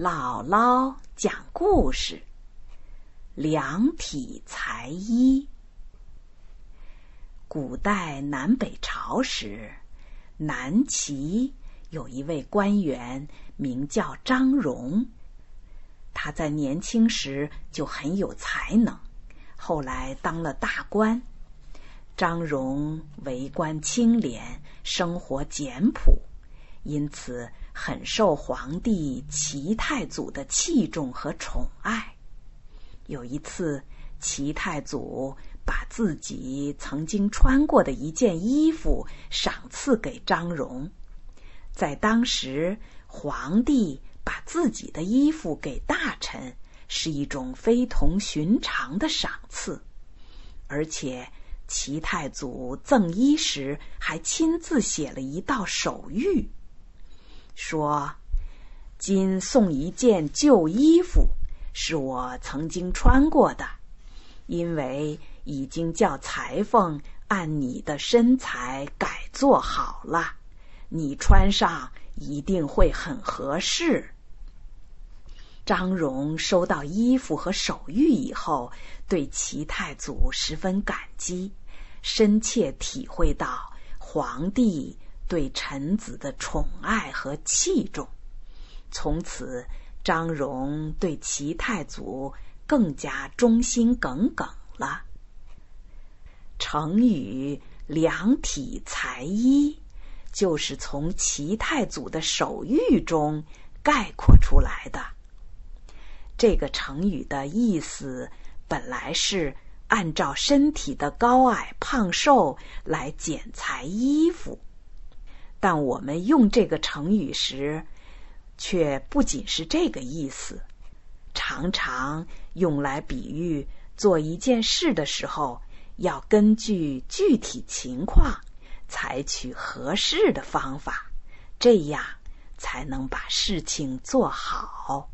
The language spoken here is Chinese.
姥姥讲故事：量体裁衣。古代南北朝时，南齐有一位官员，名叫张荣。他在年轻时就很有才能，后来当了大官。张荣为官清廉，生活简朴。因此，很受皇帝齐太祖的器重和宠爱。有一次，齐太祖把自己曾经穿过的一件衣服赏赐给张荣。在当时，皇帝把自己的衣服给大臣，是一种非同寻常的赏赐，而且齐太祖赠衣时还亲自写了一道手谕。说：“今送一件旧衣服，是我曾经穿过的，因为已经叫裁缝按你的身材改做好了，你穿上一定会很合适。”张荣收到衣服和手谕以后，对齐太祖十分感激，深切体会到皇帝。对臣子的宠爱和器重，从此张荣对齐太祖更加忠心耿耿了。成语“量体裁衣”就是从齐太祖的手谕中概括出来的。这个成语的意思本来是按照身体的高矮胖瘦来剪裁衣服。但我们用这个成语时，却不仅是这个意思，常常用来比喻做一件事的时候，要根据具体情况采取合适的方法，这样才能把事情做好。